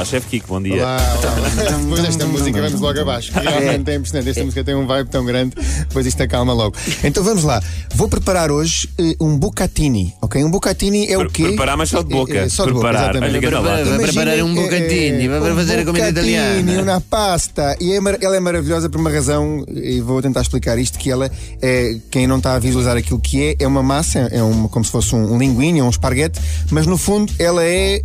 Olá, chefe Kiko, bom dia. Olá, olá. Depois desta música vamos logo abaixo. Realmente é impressionante. Esta música tem um vibe tão grande, depois isto acalma logo. Então vamos lá. Vou preparar hoje eh, um bucatini, ok? Um bucatini é o quê? Preparar, mas só de boca. Eh, eh, só de boca, Preparar. exatamente. Olha que anda lá. Vai Imaginem, preparar um bucatini, vai fazer a comida italiana. uma pasta. E é mar- ela é maravilhosa por uma razão, e vou tentar explicar isto, que ela, é, quem não está a visualizar aquilo que é, é uma massa, é uma, como se fosse um, um linguine, um esparguete, mas no fundo ela é,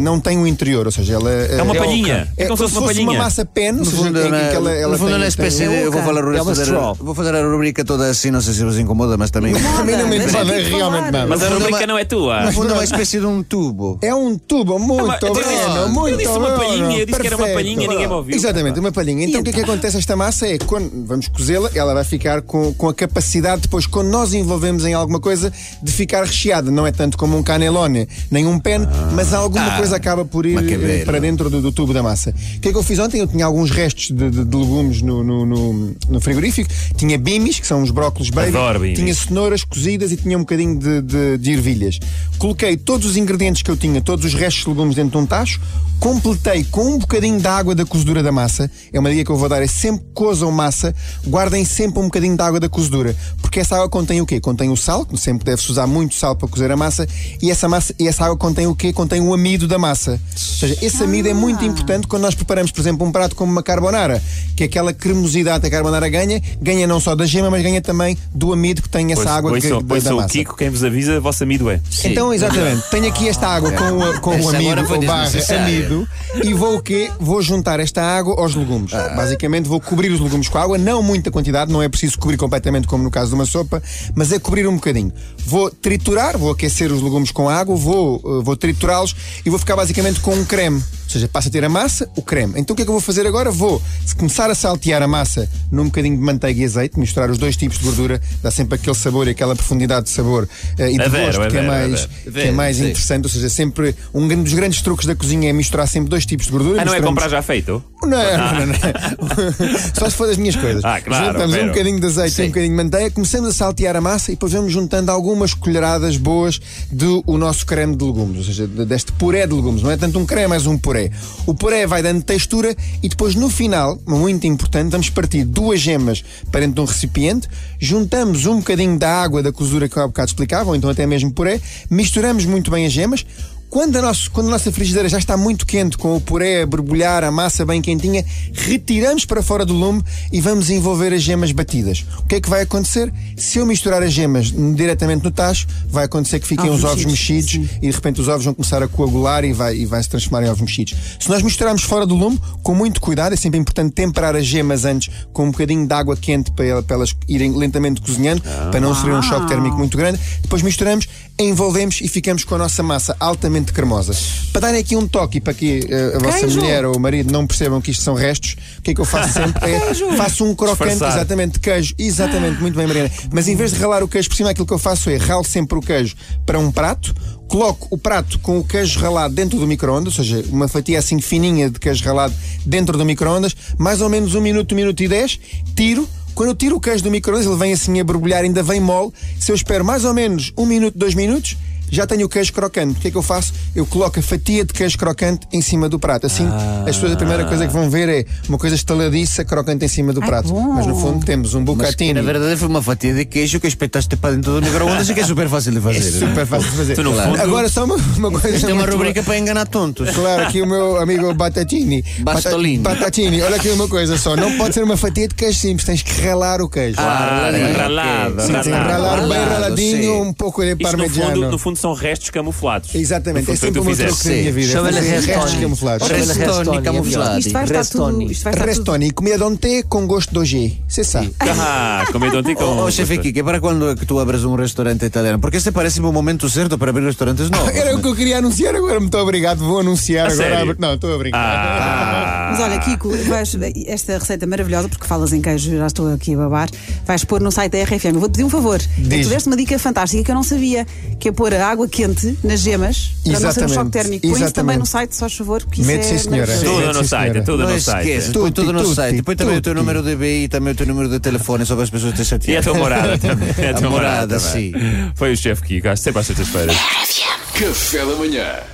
não tem o interior, ou seja, ela... É uma palhinha. É como se fosse uma palhinha. massa pen, ou No seja, fundo, em é que ela, uma, ela no fundo é tem- uma espécie tem- de. Eu vou falar o É uma resto da- straw. Vou fazer a rubrica toda assim, não sei se vos incomoda, mas também. A mim não me incomoda, realmente nada. Mas a rubrica é uma- não é tua. No fundo é uma espécie de um tubo. É um tubo muito disse- bueno, eu muito disse uma palhinha, eu disse que era uma palhinha, ninguém me ouviu. Exatamente, uma palhinha. Então o que é que acontece a esta massa é quando vamos cozê-la, ela vai ficar com, com a capacidade depois, quando nós envolvemos em alguma coisa, de ficar recheada. Não é tanto como um canelone, nem um pen, mas alguma Ah, coisa acaba por ir macabeiro. Para dentro do, do tubo da massa. O que é que eu fiz ontem? Eu tinha alguns restos de, de- de legumes no, no- no- no frigorífico. Tinha bimis, que são os brócolos baby. Adoro. Tinha cenouras cozidas e tinha um bocadinho de, de, de ervilhas. Coloquei todos os ingredientes que eu tinha, todos os restos de legumes dentro de um tacho, completei com um bocadinho da água da cozedura da massa. É uma dica que eu vou dar, é sempre que cozam massa, guardem sempre um bocadinho da água da cozedura. Porque essa água contém o quê? Contém o sal, que sempre deve-se usar muito sal para cozer a massa, e essa, massa, e essa água contém o quê? Contém o amido da massa. Ou seja, esse amido é muito importante quando nós preparamos, por exemplo, um prato como uma carbonara, que é aquela cremosidade que a carbonara ganha, ganha não só da gema, mas ganha também do amido que tem essa Pois, água pois que, sou, da, pois da sou o massa. Kiko, quem vos avisa, vosso amido é. Então, exatamente, tenho aqui esta água com, o- com o amido ou barra amido e vou o quê? Vou juntar esta água aos legumes. Basicamente vou cobrir os legumes com água, não muita quantidade, não é preciso cobrir completamente como no caso de uma sopa, mas é cobrir um bocadinho. Vou triturar, vou aquecer os legumes com água, vou, eh, vou triturá-los e vou ficar basicamente com um creme. Ou seja, passa a ter a massa, o creme. Então o que é que eu vou fazer agora? Vou começar a saltear a massa num bocadinho de manteiga e azeite, misturar os dois tipos de gordura, dá sempre aquele sabor e aquela profundidade de sabor eh, e de gosto que é mais, que é mais Sim. interessante. Ou seja, sempre um dos grandes truques da cozinha é misturar sempre dois tipos de gordura. Ah, não é comprar já feito? não, não, não, não. Só se for das minhas coisas. Ah, claro, Juntamos um bocadinho de azeite e um bocadinho de manteiga, começamos a saltear a massa e depois vamos juntando algumas colheradas boas do o nosso creme de legumes, ou seja, de- deste puré de legumes. Não é tanto um creme, mas um puré. O puré vai dando textura e depois no final, muito importante, vamos partir duas gemas para dentro de um recipiente, juntamos um bocadinho da água da cozura que eu há bocado explicava, ou então até mesmo puré, misturamos muito bem as gemas. Quando a, nosso- quando a nossa frigideira já está muito quente, com o puré a borbulhar, a massa bem quentinha, retiramos para fora do lume e vamos envolver as gemas batidas. O que é que vai acontecer? Se eu misturar as gemas diretamente no tacho, vai acontecer que fiquem Ovos os ovos mexidos, e de repente os ovos vão começar a coagular e vai, e vai se transformar em ovos mexidos. Se nós misturarmos fora do lume, com muito cuidado, é sempre importante temperar as gemas antes com um bocadinho de água quente para, para elas irem lentamente cozinhando, para não sofrer um choque térmico muito grande. Depois misturamos, envolvemos e ficamos com a nossa massa altamente cremosa. Para darem aqui um toque e para que eh, a vossa Queijo. mulher ou o marido não percebam que isto são restos, o que é que eu faço sempre? É, faço um crocante, Disfarçar. exatamente, de queijo. Exatamente, muito bem, Mariana. Mas em vez de ralar o queijo por cima, aquilo que eu faço é ralo sempre o queijo para um prato, coloco o prato com o queijo ralado dentro do micro-ondas, ou seja, uma fatia assim fininha de queijo ralado dentro do micro-ondas, mais ou menos um minuto, um minuto e dez, tiro. Quando eu tiro o queijo do micro-ondas, ele vem assim a borbulhar, ainda vem mole. Se eu espero mais ou menos um minuto, dois minutos, já tenho o queijo crocante. O que é que eu faço? Eu coloco a fatia de queijo crocante em cima do prato. Assim, as pessoas a primeira coisa que vão ver é uma coisa estaladiça, crocante em cima do prato. bom. Mas no fundo temos um bucatini. na verdade foi uma fatia de queijo que espetaste para dentro do micro-ondas e que é super fácil de fazer. É super fácil de fazer. Agora só uma, uma coisa. Isto é uma rubrica boa. para enganar tontos. Claro, aqui o meu amigo Batatini. Bastolini. Bata- Batatini, olha aqui uma coisa só. Não pode ser uma fatia de queijo simples, tens que ralar o queijo. Ah, ralado. ralar bem raladinho, sim. um pouco de Isto no parmegiano. fundo, no fundo são restos camuflados. Exatamente, é sempre que o meu truque da minha vida. Chama-lhe restos camuflados. Restoni camuflado. Isto vai estar Restoni. tudo. Comida de ontem com gosto de hoje. Você sabe. Ah, comendo ontem com. Oh, chefe Kiki, para quando é que tu abres um restaurante italiano? Porque este parece-me o momento certo para abrir restaurantes novos. Era o que eu queria anunciar agora. Muito obrigado. Vou anunciar agora. Não, estou a brincar. Olha, Kiko, vais, esta receita maravilhosa, porque falas em queijo, já estou aqui a babar, vais pôr no site da RFM. Eu vou-te pedir um favor. É tu deste uma dica fantástica que eu não sabia, que é pôr a água quente nas gemas para não ser um Exatamente. choque térmico. Põe isso Exatamente. também no site, só favor, porque isso Mete, é sim, senhora. maravilhoso. Tudo Sim, no sim, site, tudo Não no site. põe tudo no Tutti, site. Põe também o teu número de BI e também o teu número de telefone, só para as pessoas te E a chatearem. tua morada também. A tua morada, sim. Foi o chefe Kiko, sempre às sextas-feiras. Café da manhã.